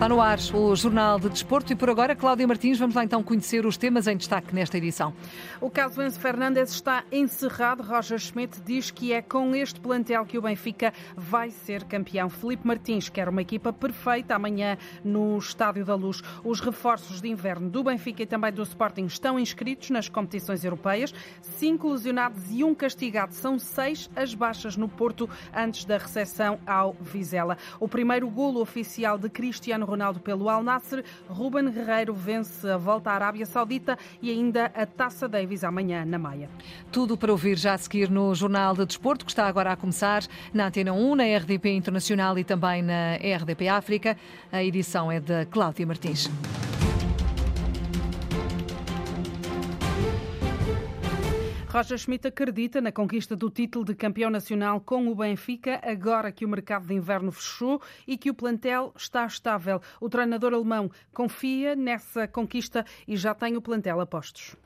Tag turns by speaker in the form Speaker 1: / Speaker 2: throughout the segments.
Speaker 1: Está no ar o Jornal de Desporto e por agora, Cláudia Martins, vamos lá então conhecer os temas em destaque nesta edição.
Speaker 2: O caso Enzo Fernandes está encerrado. Roger Schmidt diz que é com este plantel que o Benfica vai ser campeão. Felipe Martins quer uma equipa perfeita amanhã no Estádio da Luz. Os reforços de inverno do Benfica e também do Sporting estão inscritos nas competições europeias. Cinco lesionados e um castigado. São seis as baixas no Porto antes da recepção ao Vizela. O primeiro golo oficial de Cristiano Ronaldo pelo Al Nassr. Ruben Guerreiro vence a volta à Arábia Saudita e ainda a Taça Davis amanhã na Maia.
Speaker 1: Tudo para ouvir já a seguir no Jornal de Desporto, que está agora a começar na Antena 1, na RDP Internacional e também na RDP África. A edição é de Cláudia Martins.
Speaker 2: Roger Schmidt acredita na conquista do título de campeão nacional com o Benfica, agora que o mercado de inverno fechou e que o plantel está estável. O treinador alemão confia nessa conquista e já tem o plantel a postos.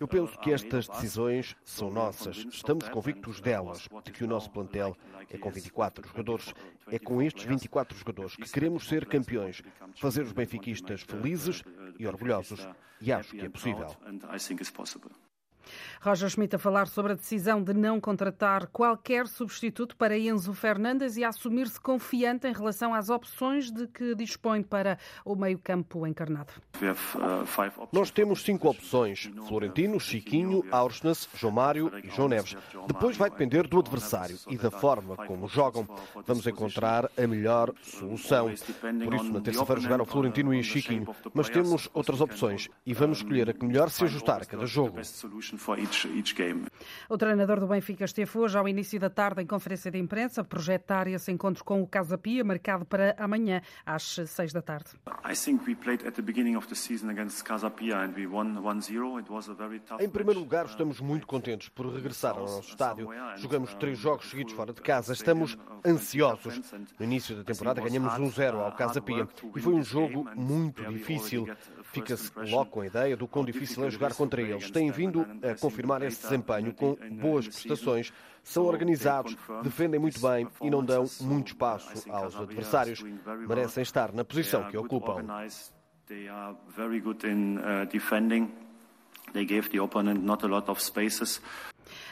Speaker 3: Eu penso que estas decisões são nossas. Estamos convictos delas, de que o nosso plantel é com 24 jogadores. É com estes 24 jogadores que queremos ser campeões, fazer os benfiquistas felizes e orgulhosos. E acho que é possível.
Speaker 2: Roger Schmidt a falar sobre a decisão de não contratar qualquer substituto para Enzo Fernandes e a assumir-se confiante em relação às opções de que dispõe para o meio-campo encarnado.
Speaker 3: Nós temos cinco opções: Florentino, Chiquinho, Aursnes, João Mário e João Neves. Depois vai depender do adversário e da forma como jogam. Vamos encontrar a melhor solução. Por isso, na terça-feira jogaram Florentino e Chiquinho, mas temos outras opções e vamos escolher a que melhor se ajustar a cada jogo.
Speaker 2: O treinador do Benfica esteve hoje ao início da tarde em conferência de imprensa projetar esse encontro com o Casa Pia, marcado para amanhã às seis da tarde.
Speaker 3: Em primeiro lugar, estamos muito contentes por regressar ao nosso estádio. Jogamos três jogos seguidos fora de casa. Estamos ansiosos. No início da temporada ganhamos 1-0 ao Casa Pia e foi um jogo muito difícil. Fica-se logo com a ideia do quão difícil é jogar contra eles. Têm vindo a confirmar esse desempenho com boas prestações. São organizados, defendem muito bem e não dão muito espaço aos adversários. Merecem estar na posição que ocupam.
Speaker 2: They gave the opponent not a lot of spaces.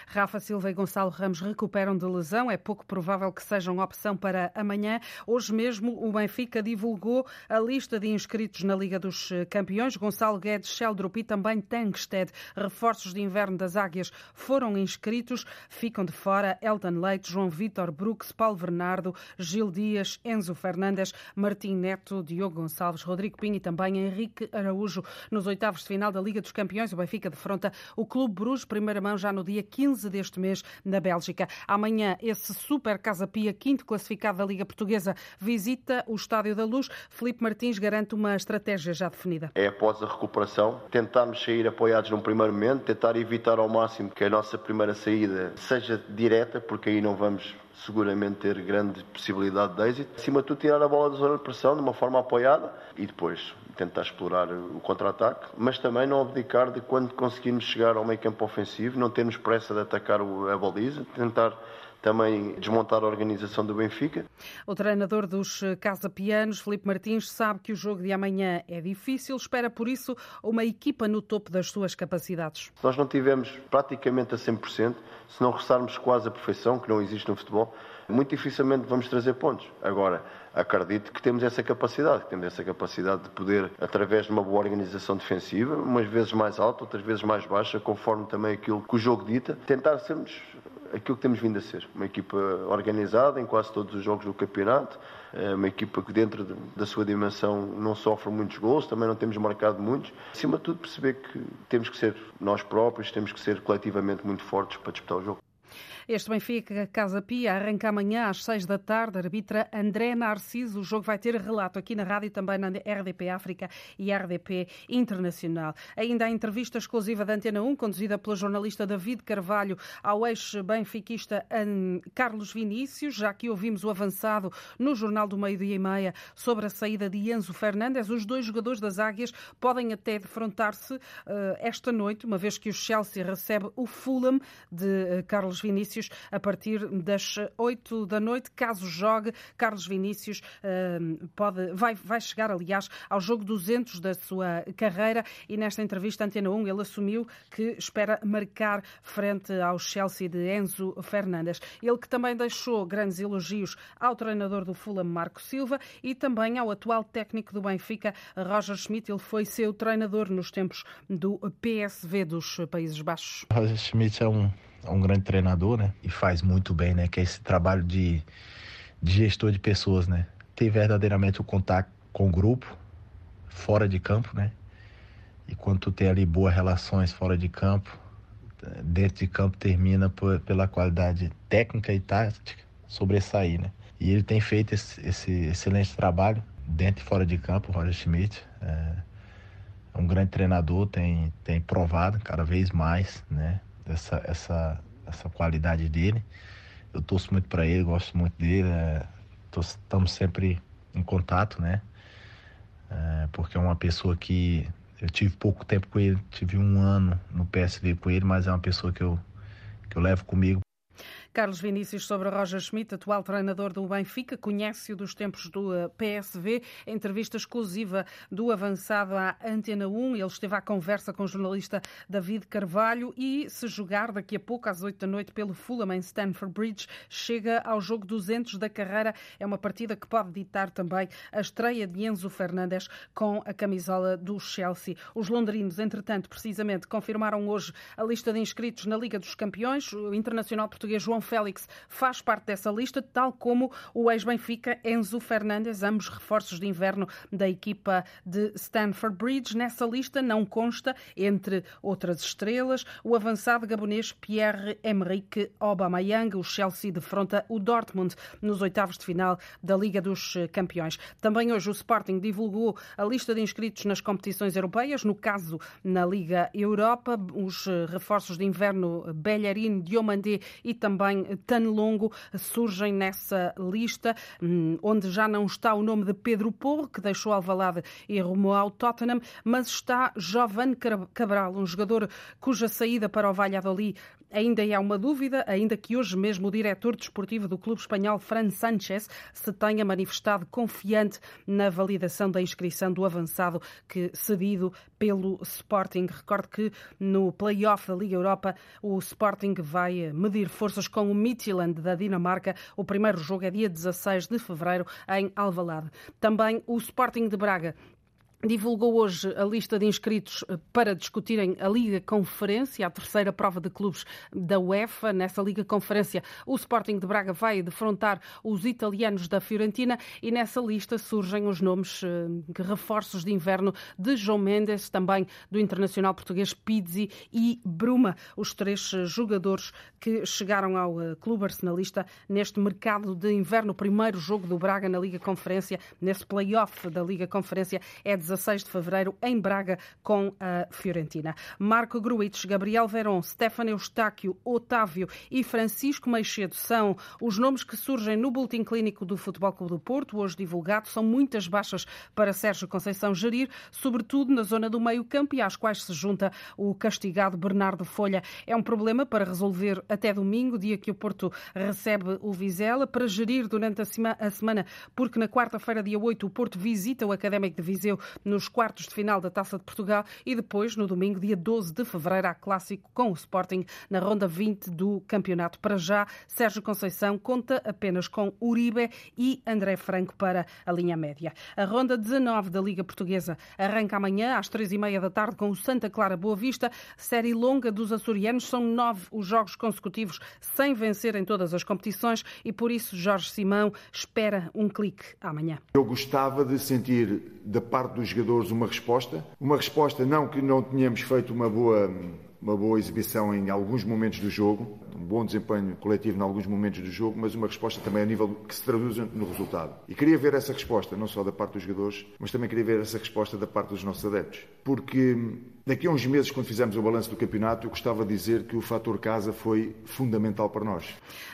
Speaker 2: Rafa Silva e Gonçalo Ramos recuperam de lesão. É pouco provável que sejam opção para amanhã. Hoje mesmo o Benfica divulgou a lista de inscritos na Liga dos Campeões. Gonçalo Guedes, Sheldrup e também Tankstead. Reforços de inverno das Águias foram inscritos. Ficam de fora Elton Leite, João Vitor Brooks, Paulo Bernardo, Gil Dias, Enzo Fernandes, Martim Neto, Diogo Gonçalves, Rodrigo Pinho e também Henrique Araújo. Nos oitavos de final da Liga dos Campeões, o Benfica defronta o Clube Bruges, primeira mão já no dia 15 15 deste mês na Bélgica. Amanhã, esse Super Casa Pia, quinto classificado da Liga Portuguesa, visita o Estádio da Luz. Felipe Martins garante uma estratégia já definida.
Speaker 4: É após a recuperação, tentarmos sair apoiados num primeiro momento, tentar evitar ao máximo que a nossa primeira saída seja direta, porque aí não vamos seguramente ter grande possibilidade de êxito. Acima de tudo, tirar a bola da zona de pressão de uma forma apoiada e depois tentar explorar o contra-ataque, mas também não abdicar de quando conseguirmos chegar ao meio campo ofensivo, não termos pressa de atacar a baliza, tentar também desmontar a organização do Benfica.
Speaker 2: O treinador dos Casa Pianos, Felipe Martins, sabe que o jogo de amanhã é difícil, espera por isso uma equipa no topo das suas capacidades.
Speaker 4: Se nós não tivermos praticamente a 100%, se não restarmos quase a perfeição, que não existe no futebol, muito dificilmente vamos trazer pontos. Agora, acredito que temos essa capacidade, que temos essa capacidade de poder, através de uma boa organização defensiva, umas vezes mais alta, outras vezes mais baixa, conforme também aquilo que o jogo dita, tentar sermos aquilo que temos vindo a ser. Uma equipa organizada em quase todos os jogos do campeonato, é uma equipa que dentro da sua dimensão não sofre muitos gols, também não temos marcado muitos. Acima de tudo perceber que temos que ser nós próprios, temos que ser coletivamente muito fortes para disputar o jogo.
Speaker 2: Este Benfica Casa Pia arranca amanhã às seis da tarde. Arbitra André Narciso. O jogo vai ter relato aqui na rádio também na RDP África e RDP Internacional. Ainda a entrevista exclusiva da Antena 1, conduzida pelo jornalista David Carvalho ao ex-benfiquista Carlos Vinícius, já que ouvimos o avançado no Jornal do Meio-Dia e Meia sobre a saída de Enzo Fernandes. Os dois jogadores das Águias podem até defrontar-se uh, esta noite, uma vez que o Chelsea recebe o Fulham de uh, Carlos Vinícius Vinícius a partir das 8 da noite. Caso jogue, Carlos Vinícius uh, pode, vai, vai chegar, aliás, ao jogo 200 da sua carreira e nesta entrevista Antena 1 ele assumiu que espera marcar frente ao Chelsea de Enzo Fernandes. Ele que também deixou grandes elogios ao treinador do Fulham, Marco Silva, e também ao atual técnico do Benfica, Roger Schmidt. Ele foi seu treinador nos tempos do PSV dos Países Baixos.
Speaker 5: Roger Schmidt é um, é um grande treinador, né? E faz muito bem, né? Que é esse trabalho de, de gestor de pessoas, né? Ter verdadeiramente o contato com o grupo, fora de campo, né? E quando tu tem ali boas relações fora de campo, dentro de campo termina por, pela qualidade técnica e tática sobressair, né? E ele tem feito esse, esse excelente trabalho dentro e fora de campo, o Roger Schmidt. É, é um grande treinador, tem, tem provado cada vez mais, né? Essa, essa, essa qualidade dele. Eu torço muito para ele, gosto muito dele. É, estamos sempre em contato, né? É, porque é uma pessoa que eu tive pouco tempo com ele, tive um ano no PSV com ele, mas é uma pessoa que eu, que eu levo comigo
Speaker 2: Carlos Vinícius sobre Roger Schmidt, atual treinador do Benfica, conhece-o dos tempos do eh, PSV. Entrevista exclusiva do avançado à Antena 1. Ele esteve à conversa com o jornalista David Carvalho e, se jogar daqui a pouco, às 8 da noite, pelo Fulham em Stamford Bridge, chega ao jogo 200 da carreira. É uma partida que pode ditar também a estreia de Enzo Fernandes com a camisola do Chelsea. Os londrinos, entretanto, precisamente, confirmaram hoje a lista de inscritos na Liga dos Campeões. O internacional português João Félix faz parte dessa lista, tal como o ex-Benfica Enzo Fernandes, ambos reforços de inverno da equipa de Stanford Bridge. Nessa lista não consta, entre outras estrelas, o avançado gabonês Pierre-Emerick Aubameyang. O Chelsea defronta o Dortmund nos oitavos de final da Liga dos Campeões. Também hoje o Sporting divulgou a lista de inscritos nas competições europeias, no caso na Liga Europa, os reforços de inverno Bellerin, Diomandé e também também tão longo surgem nessa lista, hum, onde já não está o nome de Pedro Porro, que deixou Alvalade e rumou ao Tottenham, mas está Jovan Cabral, um jogador cuja saída para o Valladolid Ainda há uma dúvida, ainda que hoje mesmo o diretor desportivo do clube espanhol, Fran Sanchez, se tenha manifestado confiante na validação da inscrição do avançado que cedido pelo Sporting. Recordo que no play-off da Liga Europa o Sporting vai medir forças com o Midtjylland da Dinamarca. O primeiro jogo é dia 16 de fevereiro em Alvalade. Também o Sporting de Braga divulgou hoje a lista de inscritos eh, para discutirem a Liga Conferência, a terceira prova de clubes da UEFA. Nessa Liga Conferência, o Sporting de Braga vai defrontar os italianos da Fiorentina e nessa lista surgem os nomes eh, reforços de inverno de João Mendes, também do internacional português Pizzi e Bruma, os três eh, jogadores que chegaram ao clube arsenalista neste mercado de inverno. O primeiro jogo do Braga na Liga Conferência, nesse play-off da Liga Conferência, é 16 de fevereiro em Braga com a Fiorentina. Marco Gruitch, Gabriel Verón, Stefano Eustáquio, Otávio e Francisco Meixedo são os nomes que surgem no Boletim Clínico do Futebol Clube do Porto, hoje divulgado. São muitas baixas para Sérgio Conceição gerir, sobretudo na zona do meio-campo e às quais se junta o castigado Bernardo Folha. É um problema para resolver até domingo, dia que o Porto recebe o Vizela, para gerir durante a semana, porque na quarta-feira, dia 8, o Porto visita o Académico de Viseu nos quartos de final da Taça de Portugal e depois, no domingo, dia 12 de fevereiro, há clássico com o Sporting na ronda 20 do campeonato. Para já, Sérgio Conceição conta apenas com Uribe e André Franco para a linha média. A ronda 19 da Liga Portuguesa arranca amanhã às três e meia da tarde com o Santa Clara Boa Vista. Série longa dos açorianos. São nove os jogos consecutivos sem vencer em todas as competições e por isso Jorge Simão espera um clique amanhã.
Speaker 6: Eu gostava de sentir da parte dos jogadores uma resposta. Uma resposta não que não tenhamos feito uma boa, uma boa exibição em alguns momentos do jogo, um bom desempenho coletivo em alguns momentos do jogo, mas uma resposta também a nível que se traduz no resultado. E queria ver essa resposta, não só da parte dos jogadores, mas também queria ver essa resposta da parte dos nossos adeptos. Porque daqui a uns meses, quando fizermos o balanço do campeonato, eu gostava de dizer que o fator casa foi fundamental para nós.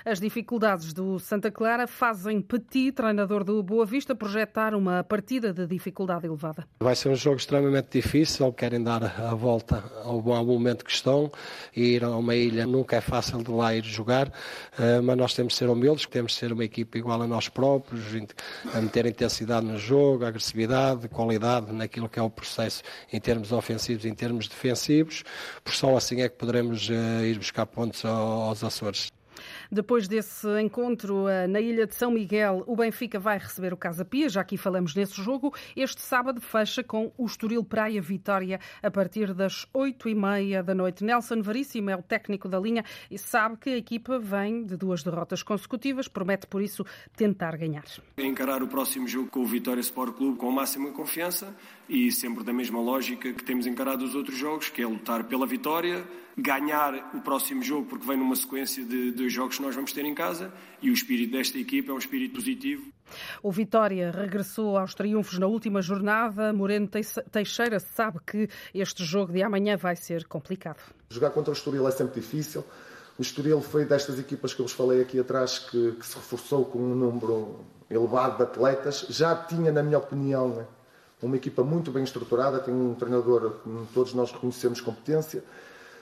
Speaker 2: As dificuldades do Santa Clara fazem Petit, treinador do Boa Vista, projetar uma partida de dificuldade elevada.
Speaker 7: Vai ser um jogo extremamente difícil, querem dar a volta ao bom momento que estão e ir a uma ilha nunca é fácil de lá ir jogar, uh, mas nós temos de ser humildes, temos de ser uma equipa igual a nós próprios, a meter intensidade no jogo, agressividade, qualidade naquilo que é o processo em termos ofensivos, em termos defensivos, porque só assim é que poderemos uh, ir buscar pontos aos Açores.
Speaker 2: Depois desse encontro eh, na Ilha de São Miguel, o Benfica vai receber o Casa Pia, já aqui falamos nesse jogo. Este sábado fecha com o Estoril Praia Vitória a partir das oito e meia da noite. Nelson Veríssimo é o técnico da linha e sabe que a equipa vem de duas derrotas consecutivas, promete por isso tentar ganhar.
Speaker 8: Encarar o próximo jogo com o Vitória Sport Clube com máxima confiança e sempre da mesma lógica que temos encarado os outros jogos, que é lutar pela vitória, ganhar o próximo jogo, porque vem numa sequência de dois jogos que nós vamos ter em casa, e o espírito desta equipa é um espírito positivo.
Speaker 2: O Vitória regressou aos triunfos na última jornada. Moreno Teixeira sabe que este jogo de amanhã vai ser complicado.
Speaker 9: Jogar contra o Estoril é sempre difícil. O Estoril foi destas equipas que eu vos falei aqui atrás que, que se reforçou com um número elevado de atletas. Já tinha, na minha opinião, né, uma equipa muito bem estruturada, tem um treinador que todos nós reconhecemos competência.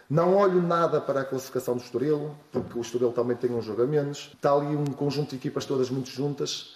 Speaker 9: Não olho nada para a classificação do Estoril, porque o Estoril também tem um jogo a menos. Está ali um conjunto de equipas todas muito juntas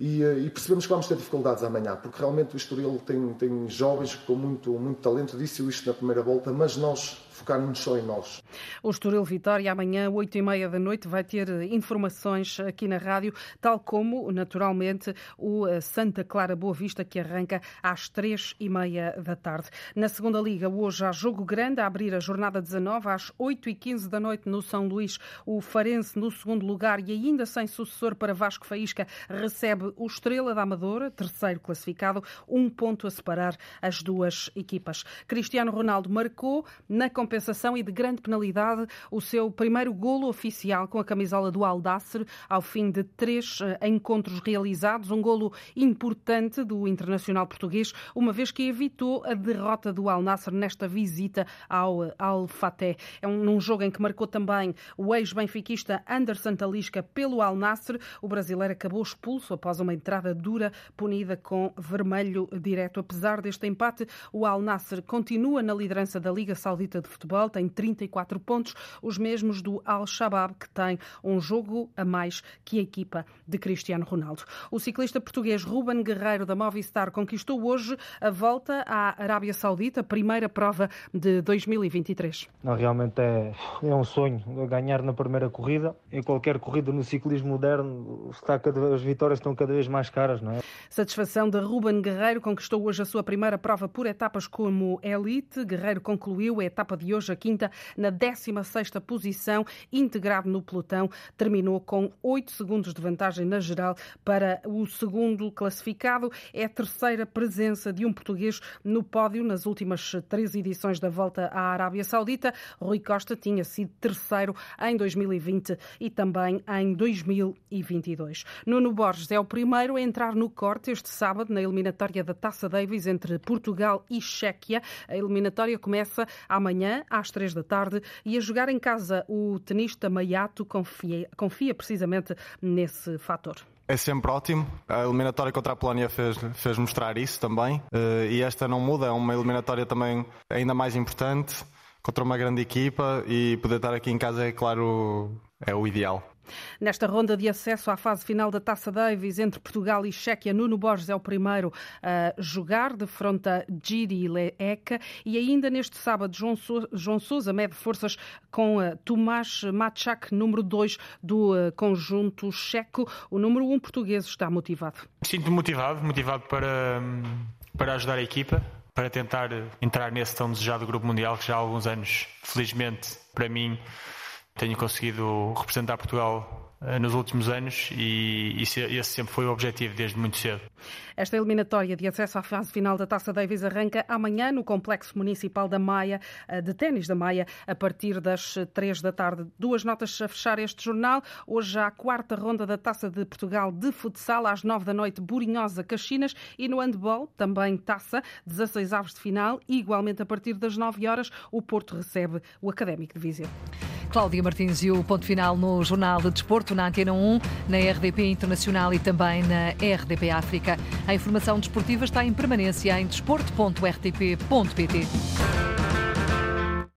Speaker 9: e, eh, e percebemos que vamos ter dificuldades amanhã, porque realmente o Estoril tem, tem jovens com muito, muito talento. Disse isto na primeira volta, mas nós focarmos só em nós.
Speaker 2: O Estoril Vitória, amanhã, 8 e meia da noite, vai ter informações aqui na rádio, tal como, naturalmente, o eh, Santa Clara Boa Vista, que arranca às 3 e meia da tarde. Na segunda Liga, hoje há jogo grande, a abrir a jornada 19, às 8 e 15 da noite, no São Luís, o Farense no segundo lugar e ainda sem sucessor para Vasco Faísca, recebe o Estrela da Amadora, terceiro classificado, um ponto a separar as duas equipas. Cristiano Ronaldo marcou na competição compensação e de grande penalidade o seu primeiro golo oficial com a camisola do Aldácer ao fim de três eh, encontros realizados. Um golo importante do internacional português, uma vez que evitou a derrota do Al Nasser nesta visita ao eh, Al Fateh. É um, num jogo em que marcou também o ex-benfiquista Anderson Talisca pelo Al Nasser. O brasileiro acabou expulso após uma entrada dura, punida com vermelho direto. Apesar deste empate, o Al Nasser continua na liderança da Liga Saudita de Futebol tem 34 pontos, os mesmos do Al-Shabaab, que tem um jogo a mais que a equipa de Cristiano Ronaldo. O ciclista português Ruben Guerreiro da Movistar conquistou hoje a volta à Arábia Saudita, primeira prova de 2023.
Speaker 10: Não, realmente é, é um sonho ganhar na primeira corrida. Em qualquer corrida no ciclismo moderno, está cada, as vitórias estão cada vez mais caras, não é?
Speaker 2: Satisfação de Ruben Guerreiro, conquistou hoje a sua primeira prova por etapas como elite. Guerreiro concluiu a etapa de hoje, a quinta, na 16ª posição, integrado no pelotão, terminou com 8 segundos de vantagem na geral para o segundo classificado. É a terceira presença de um português no pódio nas últimas três edições da volta à Arábia Saudita. Rui Costa tinha sido terceiro em 2020 e também em 2022. Nuno Borges é o primeiro a entrar no corte este sábado na eliminatória da Taça Davis entre Portugal e Chequia. A eliminatória começa amanhã às três da tarde, e a jogar em casa o tenista Maiato confia, confia precisamente nesse fator.
Speaker 11: É sempre ótimo. A eliminatória contra a Polónia fez, fez mostrar isso também. Eh, e esta não muda, é uma eliminatória também ainda mais importante contra uma grande equipa e poder estar aqui em casa é claro é o ideal.
Speaker 2: Nesta ronda de acesso à fase final da Taça Davis entre Portugal e Chequia, Nuno Borges é o primeiro a jogar, de fronte a Giri Leeka. E ainda neste sábado, João Sousa mede forças com Tomás Machak, número 2 do eh, conjunto checo. O número 1 um português está motivado.
Speaker 12: Sinto-me motivado, motivado para, para ajudar a equipa, para tentar entrar nesse tão desejado grupo mundial que já há alguns anos, felizmente, para mim, tenho conseguido representar Portugal eh, nos últimos anos e esse sempre foi o objetivo desde muito cedo.
Speaker 2: Esta eliminatória de acesso à fase final da Taça Davis arranca amanhã no Complexo Municipal da Maia, eh, de ténis da Maia, a partir das três da tarde. Duas notas a fechar este jornal. Hoje há a quarta ronda da Taça de Portugal de futsal, às nove da noite, Burinhosa, Caxinas, e no handball, também Taça, 16 aves de final, e igualmente a partir das nove horas, o Porto recebe o Académico de Viseu.
Speaker 1: Cláudia Martins e o ponto final no Jornal de Desporto, na Antena 1, na RDP Internacional e também na RDP África. A informação desportiva está em permanência em desporto.rtp.pt.